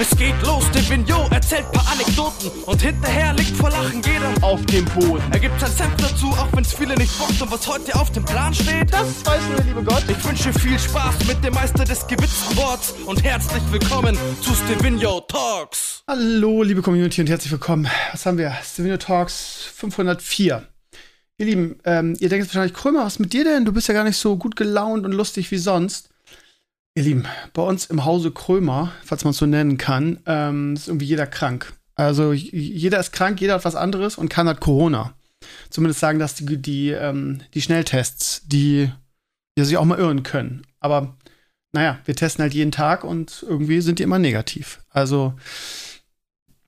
Es geht los, der Vignot erzählt paar Anekdoten und hinterher liegt vor Lachen jeder auf dem Boden. Er gibt sein Senf dazu, auch wenn's viele nicht bockt und was heute auf dem Plan steht, das weiß nur der liebe Gott. Ich wünsche viel Spaß mit dem Meister des gewitzten Worts und herzlich willkommen zu Stevino Talks. Hallo, liebe Community und herzlich willkommen. Was haben wir? Stevino Talks 504. Ihr Lieben, ähm, ihr denkt jetzt wahrscheinlich, Krömer, was mit dir denn? Du bist ja gar nicht so gut gelaunt und lustig wie sonst. Ihr Lieben, bei uns im Hause Krömer, falls man es so nennen kann, ähm, ist irgendwie jeder krank. Also jeder ist krank, jeder hat was anderes und keiner hat Corona. Zumindest sagen das die, die, ähm, die Schnelltests, die, die sich auch mal irren können. Aber naja, wir testen halt jeden Tag und irgendwie sind die immer negativ. Also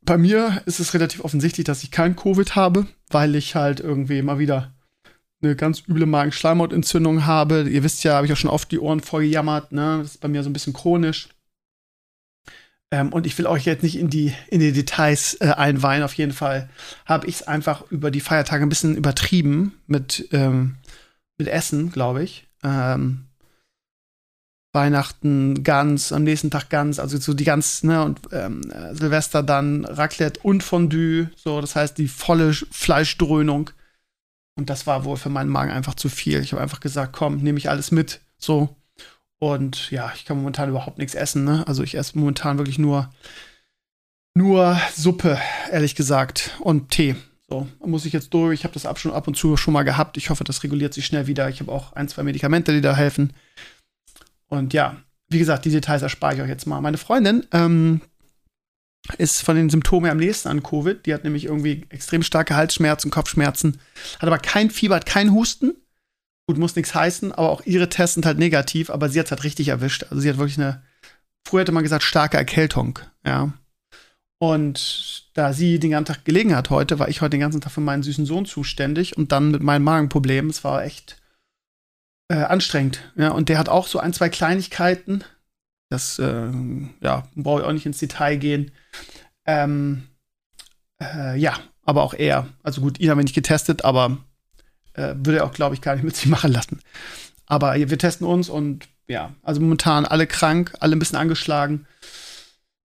bei mir ist es relativ offensichtlich, dass ich kein Covid habe, weil ich halt irgendwie immer wieder eine ganz üble Magenschleimhautentzündung habe. Ihr wisst ja, habe ich auch schon oft die Ohren voll gejammert. Ne? Das ist bei mir so ein bisschen chronisch. Ähm, und ich will euch jetzt nicht in die, in die Details äh, einweihen. Auf jeden Fall habe ich es einfach über die Feiertage ein bisschen übertrieben mit, ähm, mit Essen, glaube ich. Ähm, Weihnachten ganz, am nächsten Tag ganz, also so die ganz, ne, und ähm, Silvester dann Raclette und Fondue, so, das heißt die volle Fleischdröhnung. Und das war wohl für meinen Magen einfach zu viel. Ich habe einfach gesagt, komm, nehme ich alles mit. So. Und ja, ich kann momentan überhaupt nichts essen. Ne? Also ich esse momentan wirklich nur, nur Suppe, ehrlich gesagt. Und Tee. So, muss ich jetzt durch. Ich habe das ab, schon ab und zu schon mal gehabt. Ich hoffe, das reguliert sich schnell wieder. Ich habe auch ein, zwei Medikamente, die da helfen. Und ja, wie gesagt, die Details erspare ich euch jetzt mal. Meine Freundin, ähm, ist von den Symptomen am nächsten an Covid. Die hat nämlich irgendwie extrem starke Halsschmerzen, Kopfschmerzen, hat aber kein Fieber, hat keinen Husten. Gut, muss nichts heißen, aber auch ihre Tests sind halt negativ, aber sie hat es halt richtig erwischt. Also sie hat wirklich eine, früher hätte man gesagt, starke Erkältung, ja. Und da sie den ganzen Tag gelegen hat heute, war ich heute den ganzen Tag für meinen süßen Sohn zuständig und dann mit meinem Magenproblem. Es war echt äh, anstrengend, ja. Und der hat auch so ein, zwei Kleinigkeiten, das, äh, ja, brauche ich auch nicht ins Detail gehen. Ähm, äh, ja, aber auch er. Also gut, ihn haben wir nicht getestet, aber äh, würde er auch, glaube ich, gar nicht mit sich machen lassen. Aber wir testen uns und ja, also momentan alle krank, alle ein bisschen angeschlagen.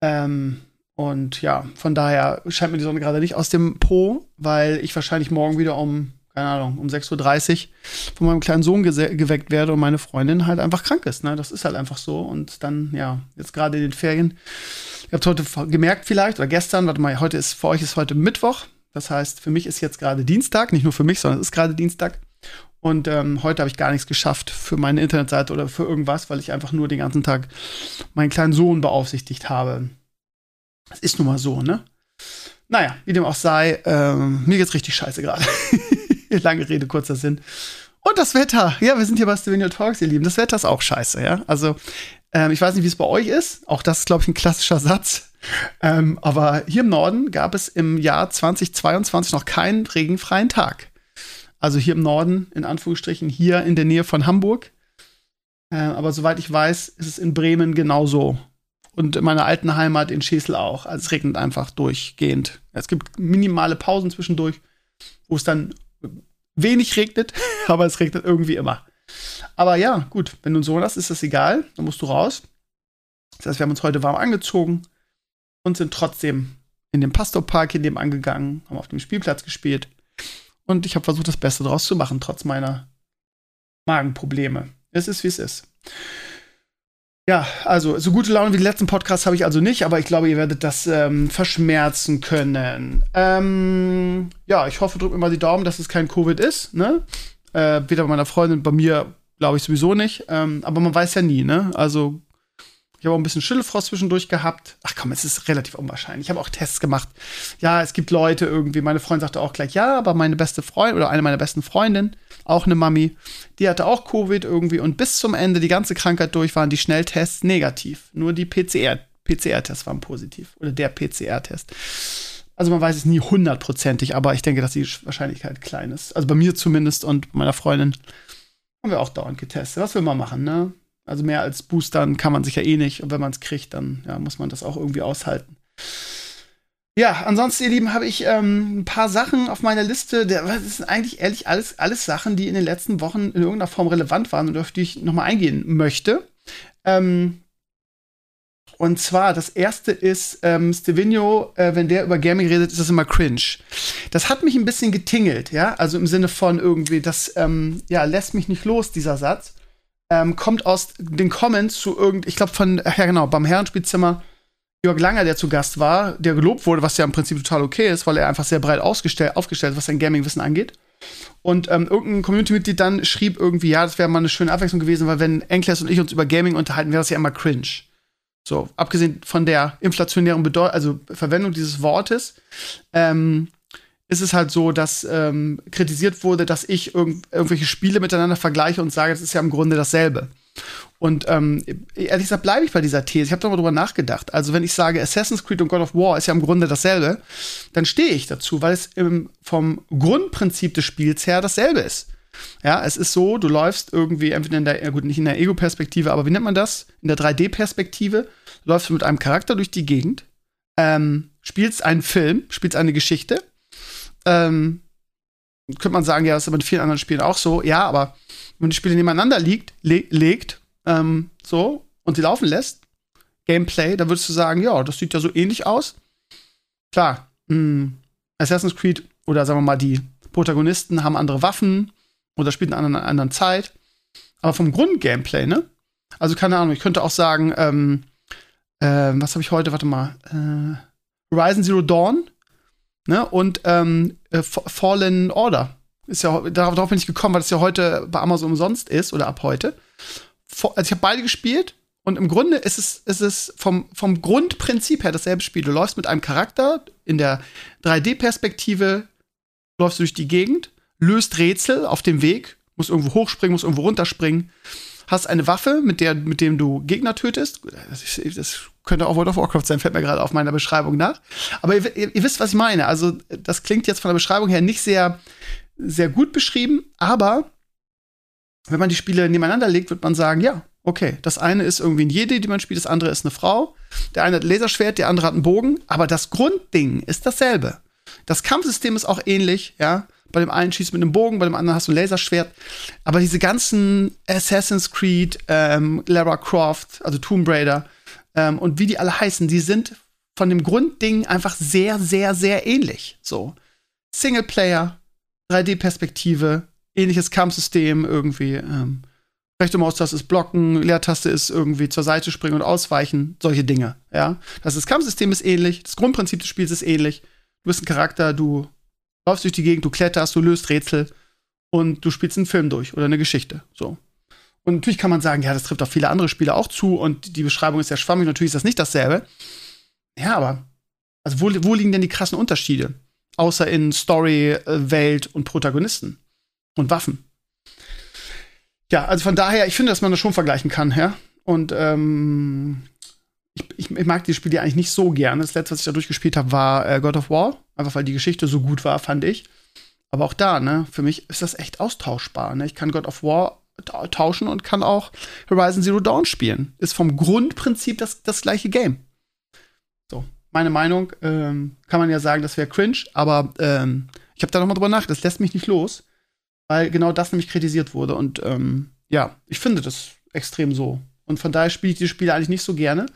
Ähm, und ja, von daher scheint mir die Sonne gerade nicht aus dem Po, weil ich wahrscheinlich morgen wieder um keine Ahnung, um 6.30 Uhr von meinem kleinen Sohn geweckt werde und meine Freundin halt einfach krank ist. Ne? Das ist halt einfach so. Und dann, ja, jetzt gerade in den Ferien. Ihr habt heute gemerkt vielleicht, oder gestern, warte mal, heute ist, für euch ist heute Mittwoch. Das heißt, für mich ist jetzt gerade Dienstag, nicht nur für mich, sondern es ist gerade Dienstag. Und ähm, heute habe ich gar nichts geschafft für meine Internetseite oder für irgendwas, weil ich einfach nur den ganzen Tag meinen kleinen Sohn beaufsichtigt habe. Das ist nun mal so, ne? Naja, wie dem auch sei, ähm, mir geht's richtig scheiße gerade. Lange Rede, kurzer Sinn. Und das Wetter. Ja, wir sind hier bei Stevenio Talks, ihr Lieben. Das Wetter ist auch scheiße, ja. Also, ähm, ich weiß nicht, wie es bei euch ist. Auch das ist, glaube ich, ein klassischer Satz. Ähm, aber hier im Norden gab es im Jahr 2022 noch keinen regenfreien Tag. Also hier im Norden, in Anführungsstrichen, hier in der Nähe von Hamburg. Äh, aber soweit ich weiß, ist es in Bremen genauso. Und in meiner alten Heimat in Schesel auch. Also es regnet einfach durchgehend. Es gibt minimale Pausen zwischendurch, wo es dann wenig regnet, aber es regnet irgendwie immer. Aber ja, gut, wenn du einen Sohn hast, ist das egal, dann musst du raus. Das heißt, wir haben uns heute warm angezogen und sind trotzdem in den Pastorpark in dem angegangen, haben auf dem Spielplatz gespielt. Und ich habe versucht, das Beste draus zu machen, trotz meiner Magenprobleme. Es ist, wie es ist. Ja, also so gute Laune wie die letzten Podcasts habe ich also nicht, aber ich glaube, ihr werdet das ähm, verschmerzen können. Ähm, ja, ich hoffe, drückt mir mal die Daumen, dass es kein Covid ist. Ne? Äh, weder bei meiner Freundin, bei mir glaube ich sowieso nicht. Ähm, aber man weiß ja nie, ne? Also ich habe auch ein bisschen Schüttelfrost zwischendurch gehabt. Ach komm, es ist relativ unwahrscheinlich. Ich habe auch Tests gemacht. Ja, es gibt Leute irgendwie. Meine Freundin sagte auch gleich, ja, aber meine beste Freundin oder eine meiner besten Freundinnen, auch eine Mami, die hatte auch Covid irgendwie und bis zum Ende die ganze Krankheit durch waren die Schnelltests negativ. Nur die PCR, PCR-Tests waren positiv oder der PCR-Test. Also man weiß es nie hundertprozentig, aber ich denke, dass die Wahrscheinlichkeit klein ist. Also bei mir zumindest und meiner Freundin haben wir auch dauernd getestet. Was will man machen, ne? Also mehr als boostern kann man sich ja eh nicht. Und wenn man es kriegt, dann ja, muss man das auch irgendwie aushalten. Ja, ansonsten, ihr Lieben, habe ich ähm, ein paar Sachen auf meiner Liste. Das sind eigentlich ehrlich alles, alles Sachen, die in den letzten Wochen in irgendeiner Form relevant waren und auf die ich nochmal eingehen möchte. Ähm, Und zwar, das erste ist, ähm, Stevino, äh, wenn der über Gaming redet, ist das immer cringe. Das hat mich ein bisschen getingelt, ja. Also im Sinne von irgendwie, das ähm, ja, lässt mich nicht los, dieser Satz. Ähm, kommt aus den Comments zu irgend, ich glaube von, ja genau, beim Herrenspielzimmer Jörg Langer, der zu Gast war, der gelobt wurde, was ja im Prinzip total okay ist, weil er einfach sehr breit aufgestellt ist, was sein Gaming-Wissen angeht. Und ähm, irgendein Community-Mitglied dann schrieb irgendwie, ja, das wäre mal eine schöne Abwechslung gewesen, weil wenn Enkles und ich uns über Gaming unterhalten, wäre das ja immer cringe. So, abgesehen von der inflationären Bedeutung, also Verwendung dieses Wortes, ähm, ist es halt so, dass ähm, kritisiert wurde, dass ich irg irgendwelche Spiele miteinander vergleiche und sage, das ist ja im Grunde dasselbe. Und ähm, ehrlich gesagt bleibe ich bei dieser These. Ich habe darüber nachgedacht. Also wenn ich sage, Assassin's Creed und God of War ist ja im Grunde dasselbe, dann stehe ich dazu, weil es im, vom Grundprinzip des Spiels her dasselbe ist. Ja, es ist so, du läufst irgendwie entweder in der, gut, nicht in der Ego-Perspektive, aber wie nennt man das? In der 3D-Perspektive läufst du mit einem Charakter durch die Gegend, ähm, spielst einen Film, spielst eine Geschichte. Ähm, könnte man sagen, ja, das ist aber in vielen anderen Spielen auch so. Ja, aber wenn die Spiele nebeneinander liegt, le legt, ähm, so, und sie laufen lässt, Gameplay, dann würdest du sagen, ja, das sieht ja so ähnlich aus. Klar, mh, hm, Assassin's Creed oder sagen wir mal, die Protagonisten haben andere Waffen oder spielen in einer anderen Zeit. Aber vom Grund-Gameplay, ne? Also, keine Ahnung, ich könnte auch sagen, ähm, äh, was habe ich heute, warte mal, äh, Horizon Zero Dawn, ne? Und ähm, äh, Fallen Order. Ist ja, darauf bin ich gekommen, weil es ja heute bei Amazon umsonst ist oder ab heute also ich habe beide gespielt und im Grunde ist es, ist es vom, vom Grundprinzip her dasselbe Spiel. Du läufst mit einem Charakter in der 3D-Perspektive, läufst du durch die Gegend, löst Rätsel auf dem Weg, musst irgendwo hochspringen, musst irgendwo runterspringen, hast eine Waffe, mit der, mit dem du Gegner tötest. Das, das könnte auch World of Warcraft sein, fällt mir gerade auf meiner Beschreibung nach. Aber ihr, ihr, ihr, wisst, was ich meine. Also, das klingt jetzt von der Beschreibung her nicht sehr, sehr gut beschrieben, aber wenn man die Spiele nebeneinander legt, wird man sagen, ja, okay, das eine ist irgendwie ein Jedi, die man spielt, das andere ist eine Frau. Der eine hat ein Laserschwert, der andere hat einen Bogen, aber das Grundding ist dasselbe. Das Kampfsystem ist auch ähnlich, ja. Bei dem einen schießt mit einem Bogen, bei dem anderen hast du ein Laserschwert. Aber diese ganzen Assassin's Creed, ähm, Lara Croft, also Tomb Raider ähm, und wie die alle heißen, die sind von dem Grundding einfach sehr, sehr, sehr ähnlich. So. Singleplayer, 3D-Perspektive, ähnliches Kampfsystem irgendwie. Ähm, rechte Maustaste ist blocken, Leertaste ist irgendwie zur Seite springen und ausweichen, solche Dinge, ja. Das, das Kampfsystem ist ähnlich, das Grundprinzip des Spiels ist ähnlich. Du bist ein Charakter, du läufst durch die Gegend, du kletterst, du löst Rätsel und du spielst einen Film durch oder eine Geschichte, so. Und natürlich kann man sagen, ja, das trifft auf viele andere Spiele auch zu und die Beschreibung ist sehr schwammig, natürlich ist das nicht dasselbe. Ja, aber also wo, wo liegen denn die krassen Unterschiede? Außer in Story, äh, Welt und Protagonisten und Waffen. Ja, also von daher, ich finde, dass man das schon vergleichen kann, ja. Und ähm, ich, ich, ich, mag die Spiele eigentlich nicht so gerne. Das letzte, was ich da durchgespielt habe, war äh, God of War. Einfach weil die Geschichte so gut war, fand ich. Aber auch da, ne, für mich ist das echt austauschbar. Ne? Ich kann God of War tauschen und kann auch Horizon Zero Dawn spielen. Ist vom Grundprinzip das, das gleiche Game. So, meine Meinung, ähm, kann man ja sagen, das wäre cringe, aber ähm, ich habe da noch mal drüber nachgedacht. Das lässt mich nicht los weil genau das nämlich kritisiert wurde. Und ähm, ja, ich finde das extrem so. Und von daher spiele ich die Spiele eigentlich nicht so gerne.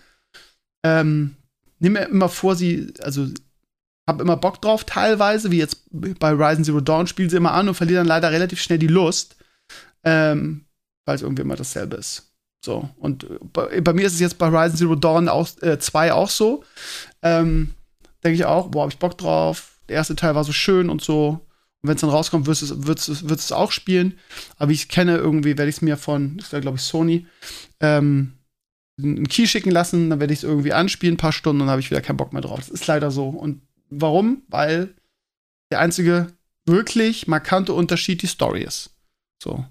Ähm, nehme mir immer vor, sie, also habe immer Bock drauf, teilweise, wie jetzt bei Ryzen Zero Dawn, spiele sie immer an und verliere dann leider relativ schnell die Lust, ähm, weil es irgendwie immer dasselbe ist. So, und bei, bei, mir ist es jetzt bei Ryzen Zero Dawn 2 äh, auch so. Ähm, Denke ich auch, boah, hab ich Bock drauf. Der erste Teil war so schön und so. Und wenn es dann rauskommt, wirst du wirst, wirst es auch spielen. Aber wie ich kenne, irgendwie werde ich es mir von, das wäre glaube ich Sony, ähm, einen Key schicken lassen, dann werde ich es irgendwie anspielen, ein paar Stunden, und dann habe ich wieder keinen Bock mehr drauf. Das ist leider so. Und warum? Weil der einzige wirklich markante Unterschied die Story ist. So.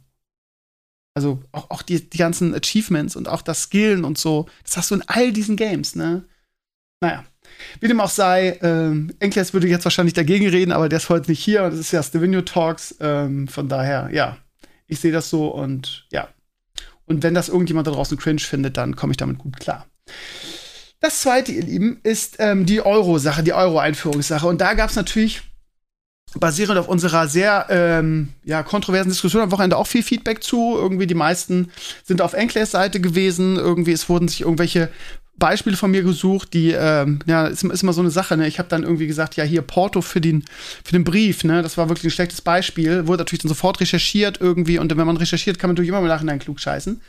Also auch, auch die, die ganzen Achievements und auch das Skillen und so, das hast du in all diesen Games, ne? Naja, wie dem auch sei, ähm, Enkles würde jetzt wahrscheinlich dagegen reden, aber der ist heute nicht hier. Das ist ja Stevino Talks. Ähm, von daher, ja, ich sehe das so und ja. Und wenn das irgendjemand da draußen cringe findet, dann komme ich damit gut klar. Das zweite, ihr Lieben, ist ähm, die Euro-Sache, die Euro-Einführungssache. Und da gab es natürlich basierend auf unserer sehr ähm, ja, kontroversen Diskussion am Wochenende auch viel Feedback zu. Irgendwie die meisten sind auf Enkles Seite gewesen. Irgendwie es wurden sich irgendwelche Beispiele von mir gesucht, die, ähm, ja, ist, ist immer so eine Sache, ne? Ich habe dann irgendwie gesagt, ja, hier Porto für den, für den Brief, ne? Das war wirklich ein schlechtes Beispiel. Wurde natürlich dann sofort recherchiert irgendwie und wenn man recherchiert, kann man natürlich immer im Nachhinein klug scheißen.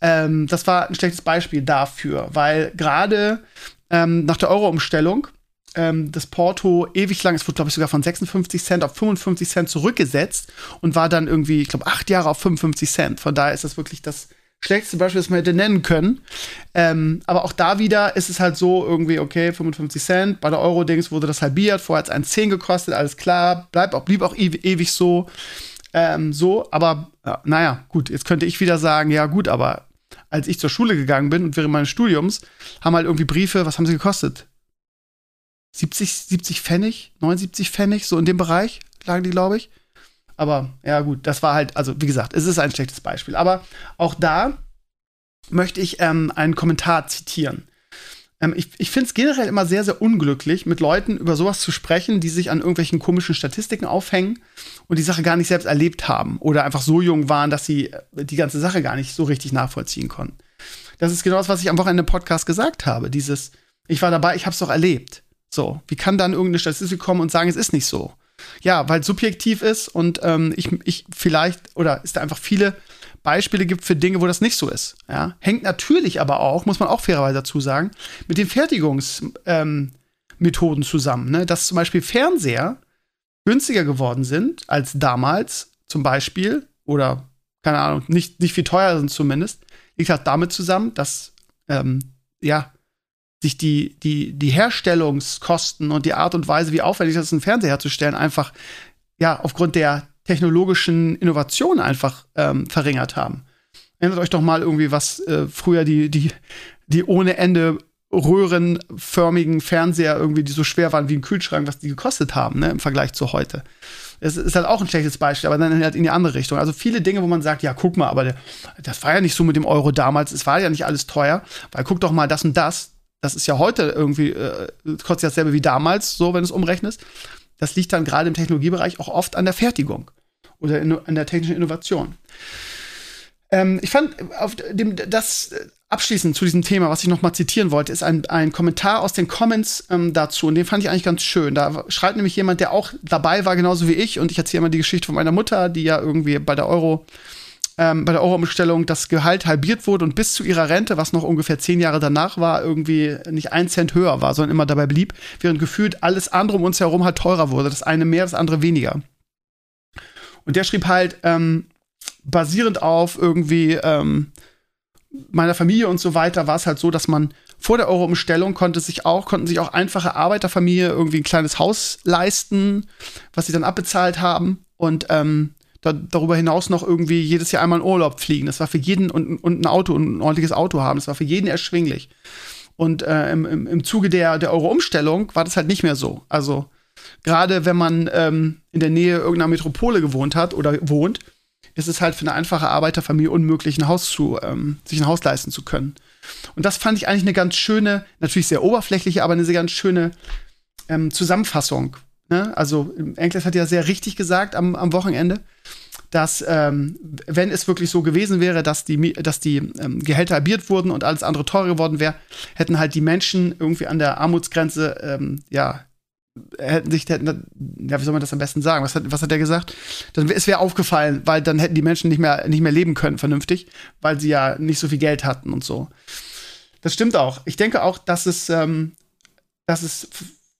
Ähm, das war ein schlechtes Beispiel dafür, weil gerade ähm, nach der Euro-Umstellung ähm, das Porto ewig lang, es wurde, glaube ich, sogar von 56 Cent auf 55 Cent zurückgesetzt und war dann irgendwie, ich glaube, acht Jahre auf 55 Cent. Von daher ist das wirklich das schlechteste Beispiel, das man hätte nennen können. Ähm, aber auch da wieder ist es halt so irgendwie, okay, 55 Cent. Bei der Euro-Dings wurde das halbiert. Vorher hat es 1,10 gekostet, alles klar. Bleib auch, blieb auch ewig, ewig so. Ähm, so, aber ja, naja, gut, jetzt könnte ich wieder sagen, ja, gut, aber als ich zur Schule gegangen bin und während meines Studiums haben halt irgendwie Briefe, was haben sie gekostet? 70, 70 Pfennig, 79 Pfennig, so in dem Bereich lagen die, glaube ich. Aber ja, gut, das war halt, also wie gesagt, es ist ein schlechtes Beispiel. Aber auch da möchte ich ähm, einen Kommentar zitieren. Ähm, ich ich finde es generell immer sehr, sehr unglücklich, mit Leuten über sowas zu sprechen, die sich an irgendwelchen komischen Statistiken aufhängen und die Sache gar nicht selbst erlebt haben oder einfach so jung waren, dass sie äh, die ganze Sache gar nicht so richtig nachvollziehen konnten. Das ist genau das, was ich am Wochenende im Podcast gesagt habe. Dieses, ich war dabei, ich habe es doch erlebt. So, wie kann dann irgendeine Statistik kommen und sagen, es ist nicht so? Ja, weil es subjektiv ist und ähm, ich, ich vielleicht, oder es da einfach viele Beispiele gibt für Dinge, wo das nicht so ist. Ja? Hängt natürlich aber auch, muss man auch fairerweise dazu sagen, mit den Fertigungsmethoden ähm, zusammen. Ne? Dass zum Beispiel Fernseher günstiger geworden sind als damals, zum Beispiel, oder keine Ahnung, nicht, nicht viel teurer sind zumindest, liegt halt damit zusammen, dass ähm, ja, sich die, die, die Herstellungskosten und die Art und Weise, wie aufwendig das ist, einen Fernseher herzustellen, einfach ja aufgrund der technologischen Innovation einfach ähm, verringert haben. Erinnert euch doch mal irgendwie, was äh, früher die, die, die ohne Ende röhrenförmigen Fernseher irgendwie, die so schwer waren wie ein Kühlschrank, was die gekostet haben, ne, im Vergleich zu heute. Es ist halt auch ein schlechtes Beispiel, aber dann halt in die andere Richtung. Also viele Dinge, wo man sagt, ja, guck mal, aber das war ja nicht so mit dem Euro damals, es war ja nicht alles teuer, weil guck doch mal das und das, das ist ja heute irgendwie, äh, kostet dasselbe wie damals, so wenn du es umrechnest. Das liegt dann gerade im Technologiebereich auch oft an der Fertigung oder in, an der technischen Innovation. Ähm, ich fand auf dem, das äh, abschließend zu diesem Thema, was ich noch mal zitieren wollte, ist ein, ein Kommentar aus den Comments ähm, dazu und den fand ich eigentlich ganz schön. Da schreibt nämlich jemand, der auch dabei war, genauso wie ich und ich erzähle immer die Geschichte von meiner Mutter, die ja irgendwie bei der Euro ähm, bei der Euro-Umstellung das Gehalt halbiert wurde und bis zu ihrer Rente, was noch ungefähr zehn Jahre danach war, irgendwie nicht ein Cent höher war, sondern immer dabei blieb, während gefühlt alles andere um uns herum halt teurer wurde. Das eine mehr, das andere weniger. Und der schrieb halt, ähm, basierend auf irgendwie ähm, meiner Familie und so weiter, war es halt so, dass man vor der Euro-Umstellung konnte sich auch, konnten sich auch einfache Arbeiterfamilie irgendwie ein kleines Haus leisten, was sie dann abbezahlt haben. Und ähm, da, darüber hinaus noch irgendwie jedes Jahr einmal in Urlaub fliegen. Das war für jeden und, und ein Auto ein ordentliches Auto haben. Das war für jeden erschwinglich. Und äh, im, im, im Zuge der, der Euro-Umstellung war das halt nicht mehr so. Also gerade wenn man ähm, in der Nähe irgendeiner Metropole gewohnt hat oder wohnt, ist es halt für eine einfache Arbeiterfamilie unmöglich, ein Haus zu, ähm, sich ein Haus leisten zu können. Und das fand ich eigentlich eine ganz schöne, natürlich sehr oberflächliche, aber eine sehr ganz schöne ähm, Zusammenfassung Ne? Also Enkles hat ja sehr richtig gesagt am, am Wochenende, dass ähm, wenn es wirklich so gewesen wäre, dass die, dass die ähm, Gehälter halbiert wurden und alles andere teurer geworden wäre, hätten halt die Menschen irgendwie an der Armutsgrenze, ähm, ja, hätten sich, hätten, ja, wie soll man das am besten sagen? Was hat, was hat er gesagt? Dann, es wäre aufgefallen, weil dann hätten die Menschen nicht mehr, nicht mehr leben können vernünftig, weil sie ja nicht so viel Geld hatten und so. Das stimmt auch. Ich denke auch, dass es, ähm, dass es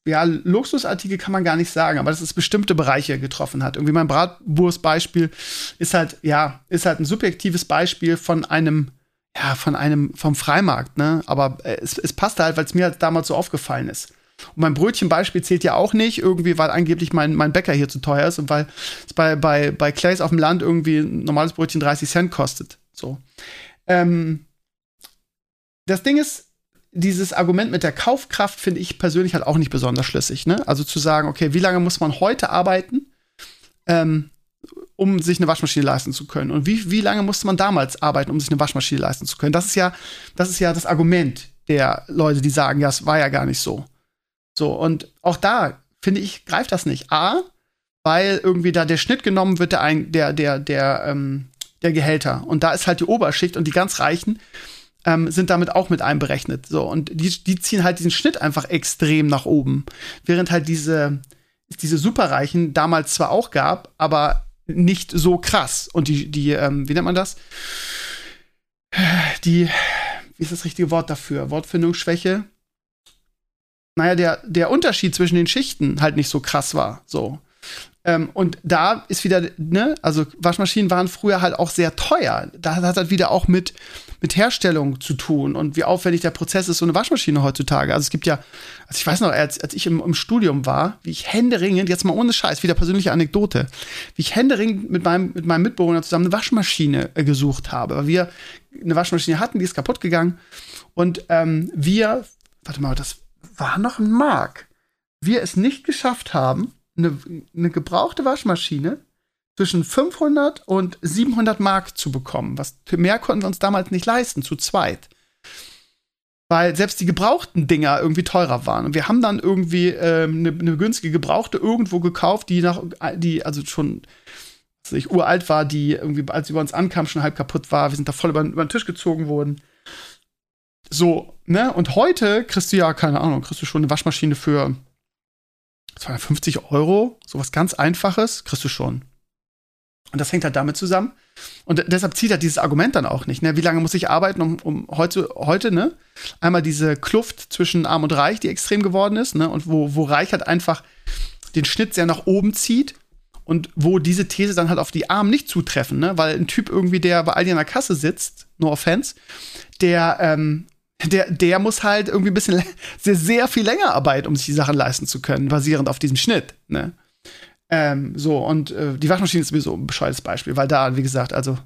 ja, Luxusartikel kann man gar nicht sagen, aber dass es bestimmte Bereiche getroffen hat. Irgendwie mein Bratwurstbeispiel ist halt, ja, ist halt ein subjektives Beispiel von einem, ja, von einem, vom Freimarkt, ne? Aber äh, es, es passte halt, weil es mir halt damals so aufgefallen ist. Und mein Brötchenbeispiel zählt ja auch nicht, irgendwie, weil angeblich mein, mein Bäcker hier zu teuer ist und weil es bei, bei, bei Clays auf dem Land irgendwie ein normales Brötchen 30 Cent kostet. So. Ähm, das Ding ist, dieses Argument mit der Kaufkraft finde ich persönlich halt auch nicht besonders schlüssig. Ne? Also zu sagen, okay, wie lange muss man heute arbeiten, ähm, um sich eine Waschmaschine leisten zu können? Und wie, wie lange musste man damals arbeiten, um sich eine Waschmaschine leisten zu können? Das ist ja, das ist ja das Argument der Leute, die sagen, ja, es war ja gar nicht so. So, und auch da, finde ich, greift das nicht. A, weil irgendwie da der Schnitt genommen wird, der, der, der, der, ähm, der Gehälter. Und da ist halt die Oberschicht und die ganz Reichen ähm, sind damit auch mit einberechnet. So, und die, die ziehen halt diesen Schnitt einfach extrem nach oben. Während halt diese, diese Superreichen damals zwar auch gab, aber nicht so krass. Und die, die, ähm, wie nennt man das? Die, wie ist das richtige Wort dafür? Wortfindungsschwäche? Naja, der, der Unterschied zwischen den Schichten halt nicht so krass war. So. Ähm, und da ist wieder, ne, also Waschmaschinen waren früher halt auch sehr teuer. Da hat halt wieder auch mit, mit Herstellung zu tun und wie aufwendig der Prozess ist, so eine Waschmaschine heutzutage. Also es gibt ja, also ich weiß noch, als, als ich im, im Studium war, wie ich händeringend, jetzt mal ohne Scheiß, wieder persönliche Anekdote, wie ich händeringend mit meinem, mit meinem Mitbewohner zusammen eine Waschmaschine äh, gesucht habe. Weil wir eine Waschmaschine hatten, die ist kaputt gegangen. Und ähm, wir, warte mal, das war noch ein Mark. Wir es nicht geschafft haben, eine, eine gebrauchte Waschmaschine zwischen 500 und 700 Mark zu bekommen. Was mehr konnten wir uns damals nicht leisten, zu zweit. Weil selbst die gebrauchten Dinger irgendwie teurer waren. Und wir haben dann irgendwie ähm, eine, eine günstige Gebrauchte irgendwo gekauft, die nach, die also schon also ich, uralt war, die irgendwie, als sie bei uns ankam, schon halb kaputt war. Wir sind da voll über, über den Tisch gezogen worden. So, ne? Und heute kriegst du ja, keine Ahnung, kriegst du schon eine Waschmaschine für 250 Euro, sowas ganz Einfaches, kriegst du schon. Und das hängt halt damit zusammen. Und deshalb zieht halt dieses Argument dann auch nicht. Ne? Wie lange muss ich arbeiten, um, um heute, heute, ne? Einmal diese Kluft zwischen Arm und Reich, die extrem geworden ist, ne? Und wo, wo Reich halt einfach den Schnitt sehr nach oben zieht und wo diese These dann halt auf die Armen nicht zutreffen, ne? Weil ein Typ irgendwie, der bei Aldi an der Kasse sitzt, no offense, der ähm, der, der muss halt irgendwie ein bisschen sehr, sehr viel länger arbeiten, um sich die Sachen leisten zu können, basierend auf diesem Schnitt. Ne? Ähm, so, und äh, die Waschmaschine ist sowieso ein bescheuertes Beispiel, weil da, wie gesagt, also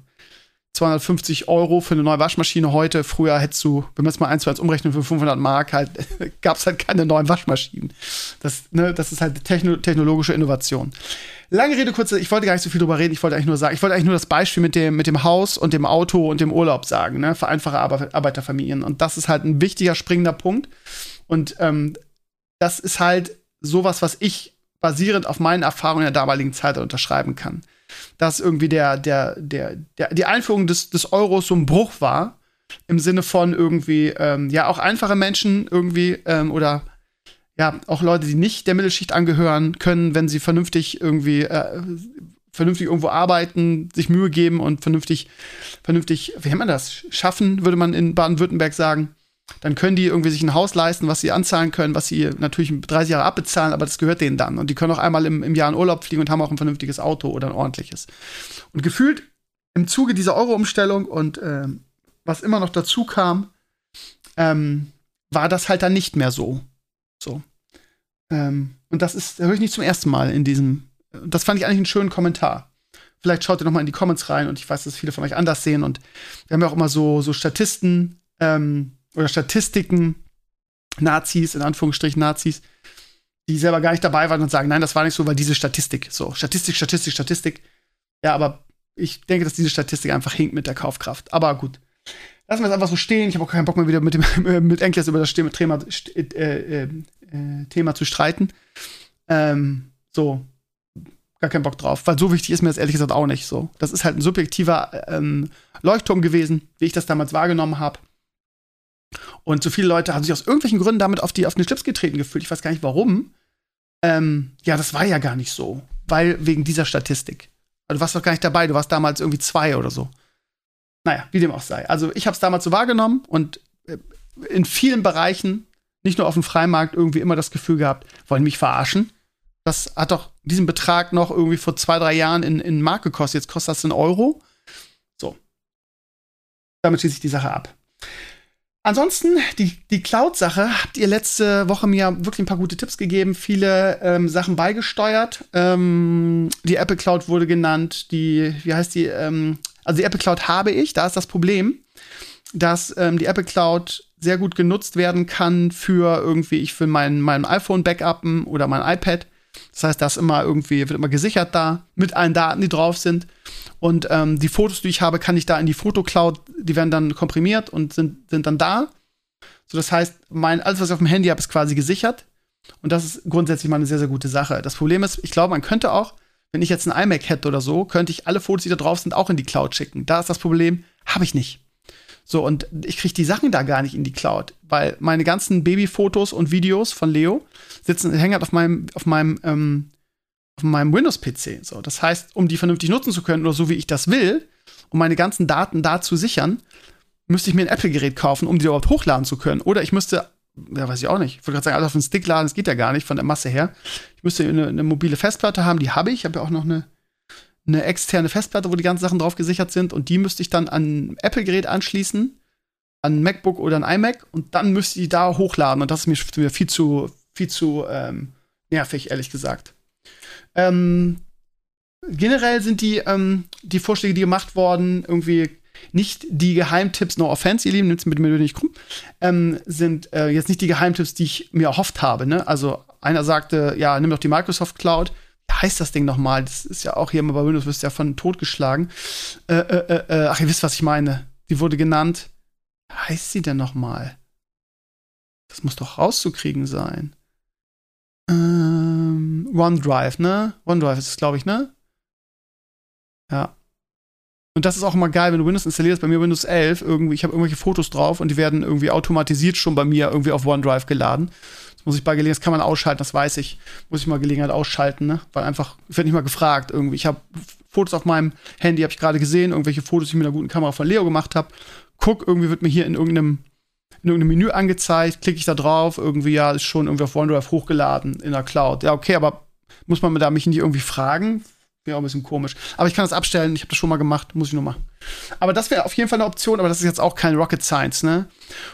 250 Euro für eine neue Waschmaschine heute. Früher hättest du, wenn man es mal eins zu eins umrechnet, für 500 Mark halt, gab es halt keine neuen Waschmaschinen. Das, ne, das ist halt techno technologische Innovation. Lange Rede, kurze, ich wollte gar nicht so viel drüber reden. Ich wollte eigentlich nur sagen, ich wollte eigentlich nur das Beispiel mit dem, mit dem Haus und dem Auto und dem Urlaub sagen, ne, für einfache Arbeiterfamilien. Und das ist halt ein wichtiger, springender Punkt. Und ähm, das ist halt sowas, was ich basierend auf meinen Erfahrungen der damaligen Zeit unterschreiben kann dass irgendwie der, der, der, der, die Einführung des, des Euros so ein Bruch war. Im Sinne von irgendwie, ähm, ja, auch einfache Menschen irgendwie ähm, oder ja, auch Leute, die nicht der Mittelschicht angehören, können, wenn sie vernünftig irgendwie äh, vernünftig irgendwo arbeiten, sich Mühe geben und vernünftig, vernünftig, wie nennt man das, schaffen, würde man in Baden-Württemberg sagen, dann können die irgendwie sich ein Haus leisten, was sie anzahlen können, was sie natürlich 30 Jahre abbezahlen, aber das gehört denen dann. Und die können auch einmal im, im Jahr in Urlaub fliegen und haben auch ein vernünftiges Auto oder ein ordentliches. Und gefühlt im Zuge dieser Euro-Umstellung und ähm, was immer noch dazu kam, ähm, war das halt dann nicht mehr so. So. Ähm, und das ist, höre ich nicht zum ersten Mal in diesem. Das fand ich eigentlich einen schönen Kommentar. Vielleicht schaut ihr noch mal in die Comments rein und ich weiß, dass viele von euch anders sehen. Und wir haben ja auch immer so, so Statisten, ähm, oder Statistiken, Nazis, in Anführungsstrichen Nazis, die selber gar nicht dabei waren und sagen, nein, das war nicht so, weil diese Statistik, so, Statistik, Statistik, Statistik. Ja, aber ich denke, dass diese Statistik einfach hinkt mit der Kaufkraft. Aber gut. Lassen wir es einfach so stehen. Ich habe auch keinen Bock mehr wieder mit, dem, mit Enkles über das Thema, äh, äh, Thema zu streiten. Ähm, so, gar keinen Bock drauf, weil so wichtig ist mir das ehrlich gesagt auch nicht so. Das ist halt ein subjektiver ähm, Leuchtturm gewesen, wie ich das damals wahrgenommen habe. Und so viele Leute haben sich aus irgendwelchen Gründen damit auf, die, auf den Schlips getreten gefühlt. Ich weiß gar nicht warum. Ähm, ja, das war ja gar nicht so. Weil wegen dieser Statistik. Also, du warst doch gar nicht dabei, du warst damals irgendwie zwei oder so. Naja, wie dem auch sei. Also ich habe es damals so wahrgenommen und äh, in vielen Bereichen, nicht nur auf dem Freimarkt, irgendwie immer das Gefühl gehabt, wollen mich verarschen. Das hat doch diesen Betrag noch irgendwie vor zwei, drei Jahren in, in Mark gekostet. Jetzt kostet das einen Euro. So. Damit schließe ich die Sache ab. Ansonsten, die, die Cloud-Sache, habt ihr letzte Woche mir wirklich ein paar gute Tipps gegeben, viele ähm, Sachen beigesteuert. Ähm, die Apple Cloud wurde genannt, die, wie heißt die, ähm, also die Apple Cloud habe ich, da ist das Problem, dass ähm, die Apple Cloud sehr gut genutzt werden kann für irgendwie, ich will mein, mein iPhone backuppen oder mein iPad. Das heißt, das immer irgendwie, wird immer gesichert da, mit allen Daten, die drauf sind. Und ähm, die Fotos, die ich habe, kann ich da in die Fotocloud, die werden dann komprimiert und sind, sind dann da. So, das heißt, mein, alles, was ich auf dem Handy habe, ist quasi gesichert. Und das ist grundsätzlich mal eine sehr, sehr gute Sache. Das Problem ist, ich glaube, man könnte auch, wenn ich jetzt ein iMac hätte oder so, könnte ich alle Fotos, die da drauf sind, auch in die Cloud schicken. Da ist das Problem, habe ich nicht. So, und ich kriege die Sachen da gar nicht in die Cloud, weil meine ganzen Babyfotos und Videos von Leo sitzen, hängen halt auf meinem, auf meinem, ähm, auf meinem Windows-PC. So, das heißt, um die vernünftig nutzen zu können oder so wie ich das will, um meine ganzen Daten da zu sichern, müsste ich mir ein Apple-Gerät kaufen, um die überhaupt hochladen zu können. Oder ich müsste, ja, weiß ich auch nicht, ich wollte gerade sagen, alles auf den Stick laden, das geht ja gar nicht von der Masse her. Ich müsste eine, eine mobile Festplatte haben, die habe ich. Ich habe ja auch noch eine, eine externe Festplatte, wo die ganzen Sachen drauf gesichert sind. Und die müsste ich dann an ein Apple-Gerät anschließen, an ein MacBook oder ein iMac. Und dann müsste ich die da hochladen. Und das ist mir viel zu, viel zu ähm, nervig, ehrlich gesagt. Ähm, generell sind die, ähm, die Vorschläge, die gemacht wurden, irgendwie nicht die Geheimtipps, no offense, ihr Lieben, nimmt mit mir nicht krumm, ähm, sind äh, jetzt nicht die Geheimtipps, die ich mir erhofft habe. Ne? Also einer sagte, ja, nimm doch die Microsoft Cloud. Heißt das Ding nochmal? Das ist ja auch hier immer bei Windows, wirst ja von totgeschlagen. Äh, äh, äh, ach, ihr wisst, was ich meine. Die wurde genannt. Heißt sie denn nochmal? Das muss doch rauszukriegen sein. Ähm, OneDrive, ne? OneDrive ist es, glaube ich, ne? Ja. Und das ist auch immer geil, wenn du Windows installierst, bei mir Windows 11, irgendwie, ich habe irgendwelche Fotos drauf und die werden irgendwie automatisiert schon bei mir irgendwie auf OneDrive geladen. Das muss ich bei Gelegenheit, das kann man ausschalten, das weiß ich. Muss ich mal Gelegenheit ausschalten, ne? Weil einfach, ich werde nicht mal gefragt irgendwie. Ich habe Fotos auf meinem Handy, habe ich gerade gesehen, irgendwelche Fotos, die ich mit einer guten Kamera von Leo gemacht habe. Guck, irgendwie wird mir hier in irgendeinem, in irgendeinem Menü angezeigt, klicke ich da drauf, irgendwie, ja, ist schon irgendwie auf OneDrive hochgeladen in der Cloud. Ja, okay, aber muss man da mich nicht irgendwie fragen? Wäre auch ein bisschen komisch. Aber ich kann das abstellen. Ich habe das schon mal gemacht. Muss ich nur machen. Aber das wäre auf jeden Fall eine Option. Aber das ist jetzt auch kein Rocket Science, ne?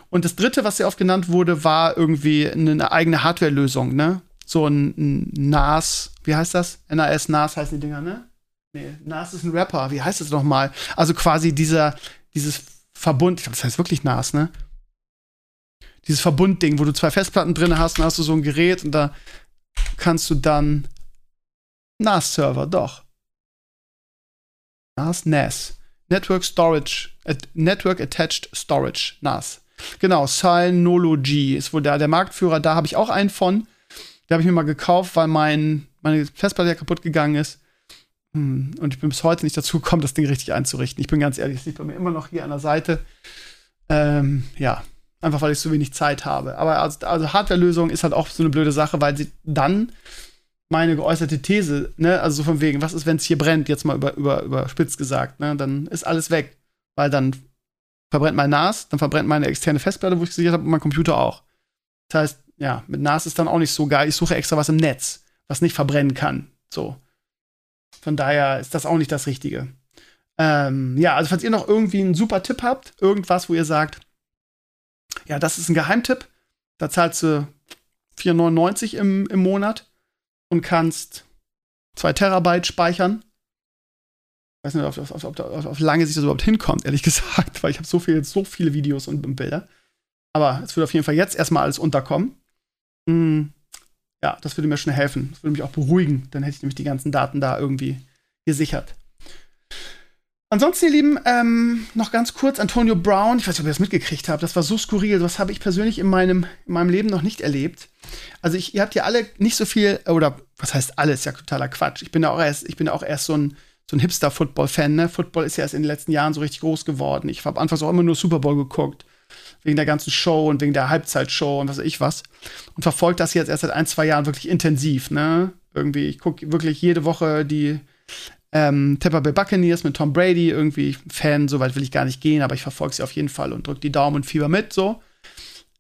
Und das dritte, was sehr oft genannt wurde, war irgendwie eine eigene Hardware-Lösung, ne? So ein, ein, NAS. Wie heißt das? NAS, NAS heißen die Dinger, ne? Nee, NAS ist ein Rapper. Wie heißt das nochmal? Also quasi dieser, dieses Verbund. Ich glaube, das heißt wirklich NAS, ne? Dieses Verbundding, wo du zwei Festplatten drin hast und hast du so ein Gerät und da kannst du dann NAS-Server, doch. NAS, NAS. Network Storage, Network Attached Storage, NAS. Genau, Synology ist wohl da der Marktführer. Da habe ich auch einen von. Den habe ich mir mal gekauft, weil mein, meine Festplatte ja kaputt gegangen ist. Hm, und ich bin bis heute nicht dazu gekommen, das Ding richtig einzurichten. Ich bin ganz ehrlich, es liegt bei mir immer noch hier an der Seite. Ähm, ja, einfach weil ich so wenig Zeit habe. Aber also, also Hardware-Lösung ist halt auch so eine blöde Sache, weil sie dann meine geäußerte These, ne, also so von wegen, was ist, wenn es hier brennt, jetzt mal über, über, überspitzt gesagt, ne, dann ist alles weg. Weil dann verbrennt mein NAS, dann verbrennt meine externe Festplatte, wo ich gesichert habe, und mein Computer auch. Das heißt, ja, mit NAS ist dann auch nicht so geil. Ich suche extra was im Netz, was nicht verbrennen kann. So. Von daher ist das auch nicht das Richtige. Ähm, ja, also falls ihr noch irgendwie einen super Tipp habt, irgendwas, wo ihr sagt, ja, das ist ein Geheimtipp, da zahlst du 4,99 im, im Monat und kannst 2 Terabyte speichern. Ich weiß nicht, ob, auf, auf, auf, lange Sicht das überhaupt hinkommt, ehrlich gesagt, weil ich habe so, viel, so viele Videos und, und, Bilder. Aber es würde auf jeden Fall jetzt erstmal alles unterkommen. Hm, ja, das würde mir schon helfen. Das würde mich auch beruhigen. Dann hätte ich nämlich die ganzen Daten da irgendwie gesichert. Ansonsten, ihr Lieben, ähm, noch ganz kurz Antonio Brown. Ich weiß nicht, ob ihr das mitgekriegt habt. Das war so skurril. Das habe ich persönlich in meinem, in meinem Leben noch nicht erlebt. Also, ich, ihr habt ja alle nicht so viel, oder was heißt alles? Ja, totaler Quatsch. Ich bin ja auch erst, ich bin auch erst so ein, so ein Hipster-Football-Fan. Ne? Football ist ja erst in den letzten Jahren so richtig groß geworden. Ich habe anfangs auch immer nur Super Bowl geguckt. Wegen der ganzen Show und wegen der Halbzeitshow und was weiß ich was. Und verfolgt das jetzt erst seit ein, zwei Jahren wirklich intensiv. Ne? Irgendwie, ich gucke wirklich jede Woche die ähm, Tampa Bay Buccaneers mit Tom Brady, irgendwie Fan, soweit will ich gar nicht gehen, aber ich verfolge sie auf jeden Fall und drücke die Daumen und Fieber mit, so.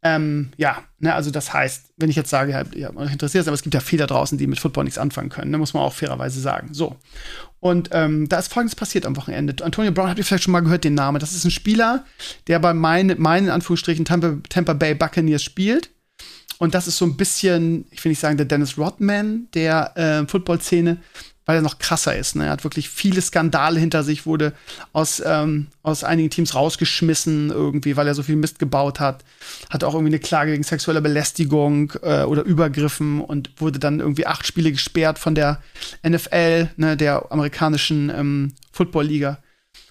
Ähm, ja, ne, also das heißt, wenn ich jetzt sage, ja, ja, euch interessiert aber es gibt ja viele da draußen, die mit Football nichts anfangen können, ne, muss man auch fairerweise sagen. So. Und ähm, da ist folgendes passiert am Wochenende. Antonio Brown habt ihr vielleicht schon mal gehört, den Namen. Das ist ein Spieler, der bei meinen, meinen Anführungsstrichen, Tampa, Tampa Bay Buccaneers spielt. Und das ist so ein bisschen, ich will nicht sagen, der Dennis Rodman der äh, Football-Szene, weil er noch krasser ist. Ne? Er hat wirklich viele Skandale hinter sich, wurde aus, ähm, aus einigen Teams rausgeschmissen, irgendwie, weil er so viel Mist gebaut hat. Hat auch irgendwie eine Klage wegen sexueller Belästigung äh, oder Übergriffen und wurde dann irgendwie acht Spiele gesperrt von der NFL, ne, der amerikanischen ähm, Football-Liga.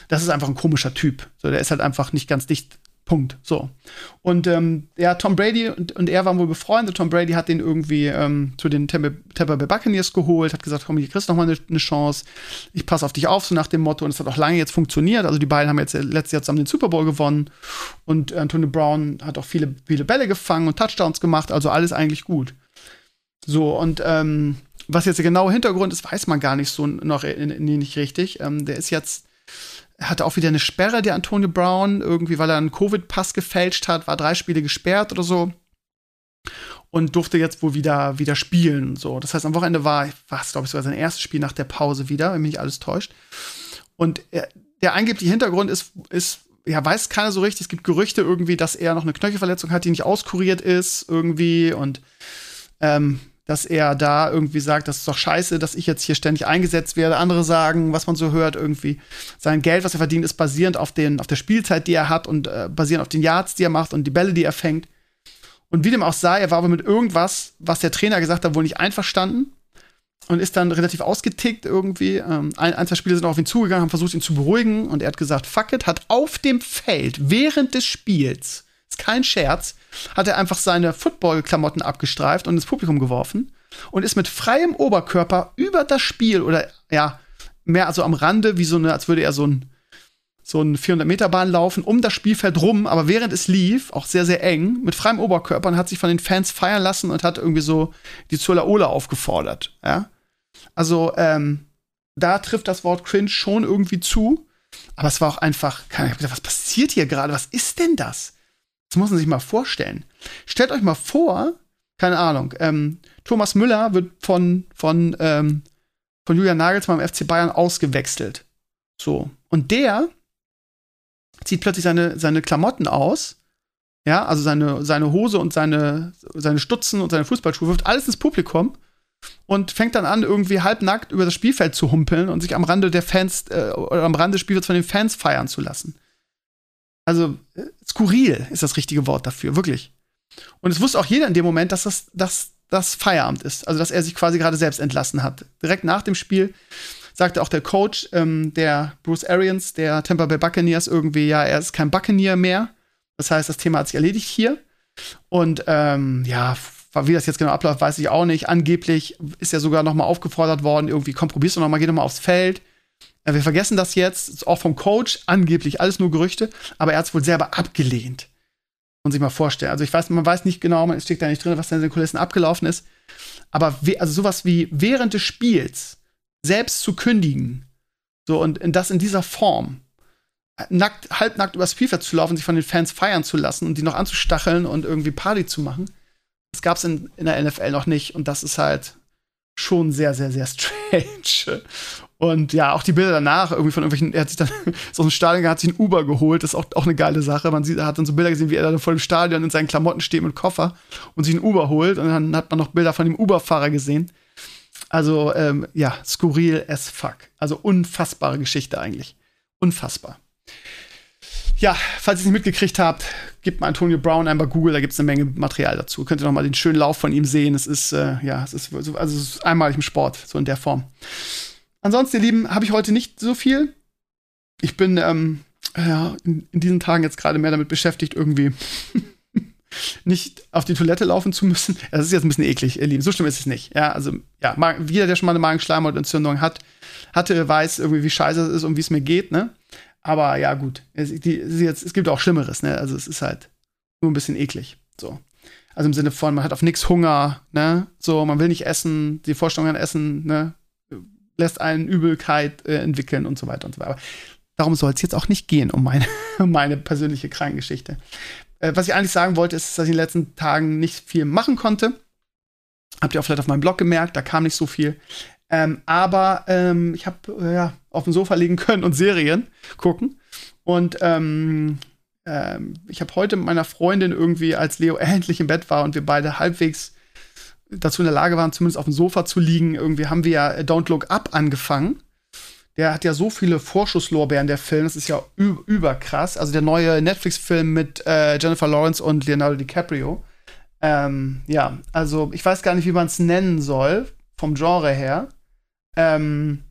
Das ist einfach ein komischer Typ. So, der ist halt einfach nicht ganz dicht Punkt. So. Und ähm, ja, Tom Brady und, und er waren wohl befreundet. Tom Brady hat den irgendwie ähm, zu den Tampa Bay Buccaneers geholt, hat gesagt, komm, hier kriegst du noch mal eine, eine Chance. Ich passe auf dich auf, so nach dem Motto. Und es hat auch lange jetzt funktioniert. Also die beiden haben jetzt letztes Jahr zusammen den Super Bowl gewonnen. Und Antonio Brown hat auch viele, viele Bälle gefangen und Touchdowns gemacht. Also alles eigentlich gut. So, und ähm, was jetzt der genaue Hintergrund ist, weiß man gar nicht so noch nicht richtig. Ähm, der ist jetzt hatte auch wieder eine Sperre, der Antonio Brown, irgendwie, weil er einen Covid-Pass gefälscht hat, war drei Spiele gesperrt oder so. Und durfte jetzt wohl wieder, wieder spielen. So. Das heißt, am Wochenende war, was, glaube ich, sogar sein erstes Spiel nach der Pause wieder, wenn mich nicht alles täuscht. Und er, der angebliche Hintergrund ist, ist, ja, weiß keiner so richtig. Es gibt Gerüchte irgendwie, dass er noch eine Knöchelverletzung hat, die nicht auskuriert ist, irgendwie. Und ähm, dass er da irgendwie sagt, das ist doch scheiße, dass ich jetzt hier ständig eingesetzt werde. Andere sagen, was man so hört, irgendwie sein Geld, was er verdient, ist basierend auf, den, auf der Spielzeit, die er hat und äh, basierend auf den Yards, die er macht und die Bälle, die er fängt. Und wie dem auch sei, er war aber mit irgendwas, was der Trainer gesagt hat, wohl nicht einverstanden und ist dann relativ ausgetickt irgendwie. Ähm, ein, ein, zwei Spieler sind auf ihn zugegangen, haben versucht, ihn zu beruhigen und er hat gesagt, fuck it, hat auf dem Feld während des Spiels ist kein Scherz, hat er einfach seine Football-Klamotten abgestreift und ins Publikum geworfen und ist mit freiem Oberkörper über das Spiel oder ja, mehr also am Rande, wie so eine, als würde er so ein so ein 400-Meter-Bahn laufen, um das Spielfeld rum, aber während es lief, auch sehr, sehr eng, mit freiem Oberkörper und hat sich von den Fans feiern lassen und hat irgendwie so die Zula Ola aufgefordert, ja. Also, ähm, da trifft das Wort cringe schon irgendwie zu, aber es war auch einfach, ich hab gedacht, was passiert hier gerade? Was ist denn das? Das muss man sich mal vorstellen. Stellt euch mal vor, keine Ahnung, ähm, Thomas Müller wird von, von, ähm, von Julian Nagelsmann im FC Bayern ausgewechselt. So. Und der zieht plötzlich seine, seine Klamotten aus. Ja, also seine, seine Hose und seine, seine Stutzen und seine Fußballschuhe wirft alles ins Publikum und fängt dann an, irgendwie halbnackt über das Spielfeld zu humpeln und sich am Rande der Fans äh, oder am Rande des Spielfelds von den Fans feiern zu lassen. Also äh, skurril ist das richtige Wort dafür, wirklich. Und es wusste auch jeder in dem Moment, dass das, dass das Feierabend ist. Also dass er sich quasi gerade selbst entlassen hat. Direkt nach dem Spiel sagte auch der Coach, ähm, der Bruce Arians, der Tampa Bay Buccaneers, irgendwie, ja, er ist kein Buccaneer mehr. Das heißt, das Thema hat sich erledigt hier. Und ähm, ja, wie das jetzt genau abläuft, weiß ich auch nicht. Angeblich ist er sogar noch mal aufgefordert worden, irgendwie, komm, probierst du noch mal, geh noch mal aufs Feld. Ja, wir vergessen das jetzt, auch vom Coach, angeblich alles nur Gerüchte, aber er hat es wohl selber abgelehnt. Und sich mal vorstellen. Also ich weiß, man weiß nicht genau, man steckt da nicht drin, was da in den Kulissen abgelaufen ist. Aber we also sowas wie während des Spiels selbst zu kündigen, so und das in dieser Form, nackt, halbnackt übers Spielfeld zu laufen, sich von den Fans feiern zu lassen und die noch anzustacheln und irgendwie Party zu machen, das gab es in, in der NFL noch nicht. Und das ist halt schon sehr, sehr, sehr strange. Und ja, auch die Bilder danach, irgendwie von irgendwelchen, er hat sich dann so ein Stadion, hat sich ein Uber geholt, das ist auch, auch eine geile Sache. Man sieht, er hat dann so Bilder gesehen, wie er da vor dem Stadion in seinen Klamotten steht mit Koffer und sich ein Uber holt. Und dann hat man noch Bilder von dem Uber-Fahrer gesehen. Also, ähm, ja, skurril as fuck. Also unfassbare Geschichte eigentlich. Unfassbar. Ja, falls ihr es nicht mitgekriegt habt, gebt mal Antonio Brown einmal Google, da gibt es eine Menge Material dazu. Könnt ihr noch mal den schönen Lauf von ihm sehen. Es ist, äh, ja, es ist, also es ist einmalig im Sport, so in der Form. Ansonsten, ihr Lieben, habe ich heute nicht so viel. Ich bin ähm, ja, in, in diesen Tagen jetzt gerade mehr damit beschäftigt, irgendwie nicht auf die Toilette laufen zu müssen. Das ist jetzt ein bisschen eklig, ihr Lieben. So schlimm ist es nicht. Ja, also, ja, jeder, der schon mal eine Magenschleimhautentzündung hat, hatte, weiß irgendwie, wie scheiße es ist und wie es mir geht, ne? Aber ja, gut. Es, die, jetzt, es gibt auch Schlimmeres, ne? Also, es ist halt nur ein bisschen eklig. So. Also im Sinne von, man hat auf nichts Hunger, ne? So, man will nicht essen, die Vorstellung an Essen, ne? Lässt einen Übelkeit äh, entwickeln und so weiter und so weiter. Darum soll es jetzt auch nicht gehen, um meine, meine persönliche Krankengeschichte. Äh, was ich eigentlich sagen wollte, ist, dass ich in den letzten Tagen nicht viel machen konnte. Habt ihr auch vielleicht auf meinem Blog gemerkt, da kam nicht so viel. Ähm, aber ähm, ich habe äh, ja, auf dem Sofa liegen können und Serien gucken. Und ähm, ähm ich habe heute mit meiner Freundin irgendwie, als Leo endlich im Bett war und wir beide halbwegs dazu in der Lage waren, zumindest auf dem Sofa zu liegen. Irgendwie haben wir ja Don't Look Up angefangen. Der hat ja so viele Vorschusslorbeeren, der Film. Das ist ja überkrass. Also der neue Netflix-Film mit äh, Jennifer Lawrence und Leonardo DiCaprio. Ähm, ja, also ich weiß gar nicht, wie man es nennen soll, vom Genre her. Ähm,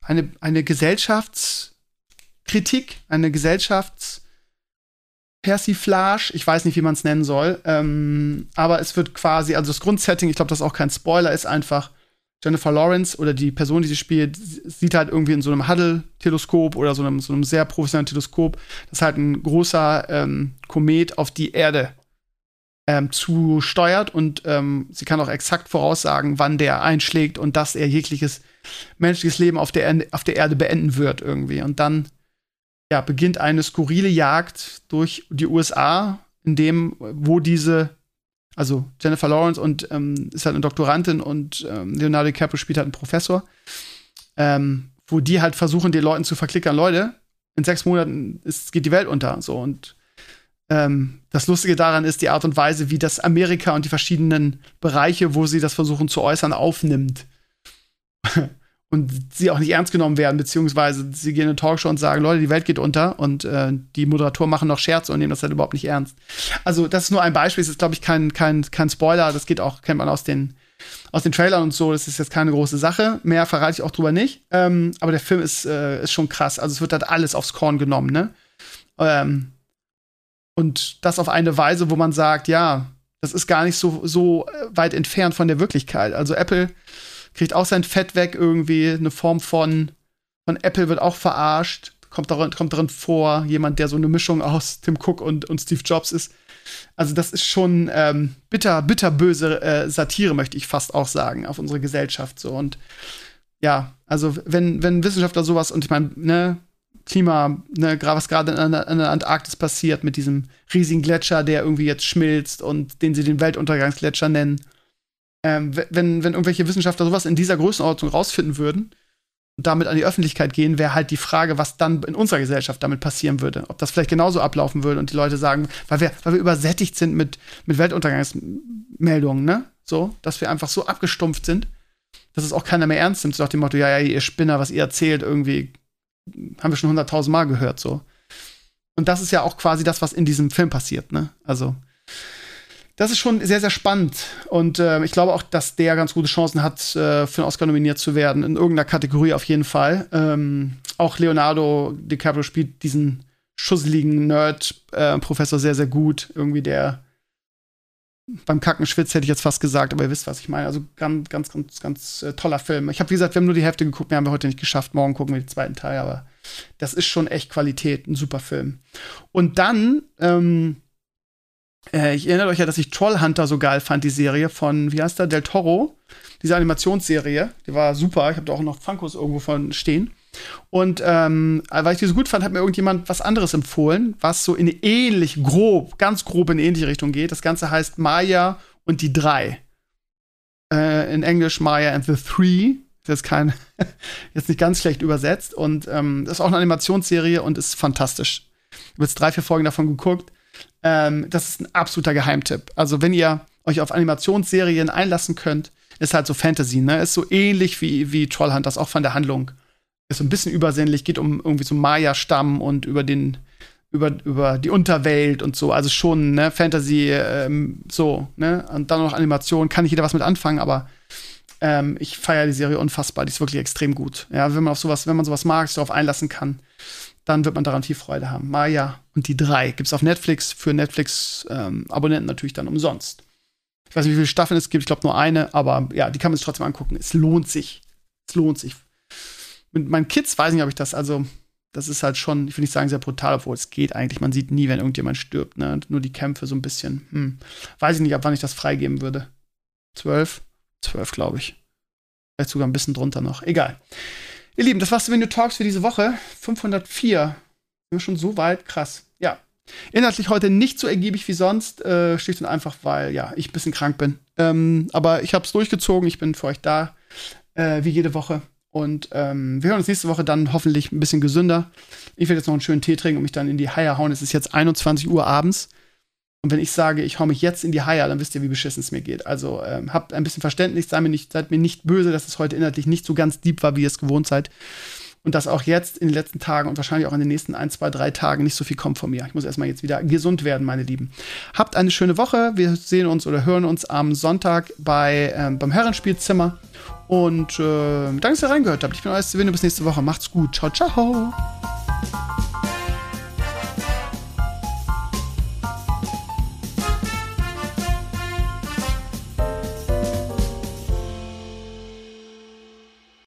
eine, eine Gesellschaftskritik, eine Gesellschafts- Persiflage, ich weiß nicht, wie man es nennen soll, ähm, aber es wird quasi, also das Grundsetting, ich glaube, das ist auch kein Spoiler, ist einfach, Jennifer Lawrence oder die Person, die sie spielt, sieht halt irgendwie in so einem Hubble-Teleskop oder so einem, so einem sehr professionellen Teleskop, dass halt ein großer ähm, Komet auf die Erde ähm, zusteuert und ähm, sie kann auch exakt voraussagen, wann der einschlägt und dass er jegliches menschliches Leben auf der, auf der Erde beenden wird irgendwie. Und dann ja, beginnt eine skurrile Jagd durch die USA, in dem, wo diese, also Jennifer Lawrence und ähm, ist halt eine Doktorandin und ähm, Leonardo DiCaprio spielt halt einen Professor, ähm, wo die halt versuchen, den Leuten zu verklickern, Leute, in sechs Monaten ist, geht die Welt unter. So und ähm, das Lustige daran ist die Art und Weise, wie das Amerika und die verschiedenen Bereiche, wo sie das versuchen zu äußern, aufnimmt. und sie auch nicht ernst genommen werden, beziehungsweise sie gehen in eine Talkshow und sagen, Leute, die Welt geht unter und äh, die Moderatoren machen noch Scherze und nehmen das halt überhaupt nicht ernst. Also das ist nur ein Beispiel, das ist, glaube ich, kein, kein, kein Spoiler, das geht auch, kennt man aus den, aus den Trailern und so, das ist jetzt keine große Sache. Mehr verrate ich auch drüber nicht. Ähm, aber der Film ist, äh, ist schon krass. Also es wird halt alles aufs Korn genommen, ne? Ähm, und das auf eine Weise, wo man sagt, ja, das ist gar nicht so, so weit entfernt von der Wirklichkeit. Also Apple kriegt auch sein Fett weg irgendwie, eine Form von, von Apple wird auch verarscht, kommt darin, kommt darin vor, jemand, der so eine Mischung aus Tim Cook und, und Steve Jobs ist. Also das ist schon ähm, bitter, bitterböse äh, Satire, möchte ich fast auch sagen, auf unsere Gesellschaft so. Und ja, also wenn, wenn Wissenschaftler sowas, und ich meine, ne, Klima, ne, was gerade in, in, der Antarktis passiert mit diesem riesigen Gletscher, der irgendwie jetzt schmilzt und den sie den Weltuntergangsgletscher nennen ähm, wenn, wenn irgendwelche Wissenschaftler sowas in dieser Größenordnung rausfinden würden und damit an die Öffentlichkeit gehen, wäre halt die Frage, was dann in unserer Gesellschaft damit passieren würde. Ob das vielleicht genauso ablaufen würde und die Leute sagen, weil wir, weil wir übersättigt sind mit, mit Weltuntergangsmeldungen, ne? So, dass wir einfach so abgestumpft sind, dass es auch keiner mehr ernst nimmt. So nach dem Motto, ja, ja, ihr Spinner, was ihr erzählt, irgendwie haben wir schon hunderttausend Mal gehört, so. Und das ist ja auch quasi das, was in diesem Film passiert, ne? Also, das ist schon sehr, sehr spannend. Und äh, ich glaube auch, dass der ganz gute Chancen hat, äh, für einen Oscar nominiert zu werden. In irgendeiner Kategorie auf jeden Fall. Ähm, auch Leonardo DiCaprio spielt diesen schusseligen Nerd-Professor äh, sehr, sehr gut. Irgendwie der beim Kacken schwitzt, hätte ich jetzt fast gesagt, aber ihr wisst, was ich meine. Also ganz, ganz, ganz, ganz äh, toller Film. Ich habe, wie gesagt, wir haben nur die Hälfte geguckt, mehr haben wir heute nicht geschafft. Morgen gucken wir den zweiten Teil, aber das ist schon echt Qualität, ein super Film. Und dann ähm, äh, ich erinnere euch ja, dass ich Trollhunter so geil fand, die Serie von, wie heißt der, Del Toro. Diese Animationsserie, die war super. Ich habe da auch noch Funkos irgendwo von stehen. Und ähm, weil ich die so gut fand, hat mir irgendjemand was anderes empfohlen, was so in ähnlich grob, ganz grob in ähnliche Richtung geht. Das Ganze heißt Maya und die drei. Äh, in Englisch Maya and the Three. Das ist kein, jetzt nicht ganz schlecht übersetzt. Und ähm, das ist auch eine Animationsserie und ist fantastisch. Ich habe jetzt drei, vier Folgen davon geguckt. Ähm, das ist ein absoluter Geheimtipp. Also, wenn ihr euch auf Animationsserien einlassen könnt, ist halt so Fantasy, ne? Ist so ähnlich wie, wie Trollhunters, auch von der Handlung. Ist so ein bisschen übersinnlich, geht um irgendwie so Maya-Stamm und über den, über, über die Unterwelt und so. Also schon, ne, Fantasy, ähm, so, ne? Und dann noch Animation, kann nicht jeder was mit anfangen, aber ähm, ich feiere die Serie unfassbar. Die ist wirklich extrem gut. Ja, wenn man auf sowas, wenn man sowas mag, sich darauf einlassen kann, dann wird man daran viel Freude haben. Maya und die drei gibt es auf Netflix, für Netflix-Abonnenten ähm, natürlich dann umsonst. Ich weiß nicht, wie viele Staffeln es gibt, ich glaube nur eine, aber ja, die kann man sich trotzdem angucken. Es lohnt sich. Es lohnt sich. Mit meinen Kids weiß ich nicht, ob ich das, also, das ist halt schon, ich will nicht sagen sehr brutal, obwohl es geht eigentlich. Man sieht nie, wenn irgendjemand stirbt, ne? Nur die Kämpfe so ein bisschen. Hm. Weiß ich nicht, ab wann ich das freigeben würde. Zwölf? Zwölf, glaube ich. Vielleicht sogar ein bisschen drunter noch. Egal. Ihr Lieben, das war's zu Venue Talks für diese Woche. 504. Sind wir schon so weit? Krass. Ja. Inhaltlich heute nicht so ergiebig wie sonst. Äh, schlicht und einfach, weil ja, ich ein bisschen krank bin. Ähm, aber ich habe es durchgezogen. Ich bin für euch da. Äh, wie jede Woche. Und ähm, wir hören uns nächste Woche dann hoffentlich ein bisschen gesünder. Ich werde jetzt noch einen schönen Tee trinken und mich dann in die Haie hauen. Es ist jetzt 21 Uhr abends. Und wenn ich sage, ich hau mich jetzt in die Haie, dann wisst ihr, wie beschissen es mir geht. Also ähm, habt ein bisschen Verständnis, seid mir, nicht, seid mir nicht böse, dass es heute inhaltlich nicht so ganz deep war, wie ihr es gewohnt seid. Und dass auch jetzt in den letzten Tagen und wahrscheinlich auch in den nächsten ein, zwei, drei Tagen nicht so viel kommt von mir. Ich muss erstmal jetzt wieder gesund werden, meine Lieben. Habt eine schöne Woche. Wir sehen uns oder hören uns am Sonntag bei, ähm, beim Herrenspielzimmer. Und äh, danke, dass ihr reingehört habt. Ich bin euer Sven. Bis nächste Woche. Macht's gut. Ciao, ciao.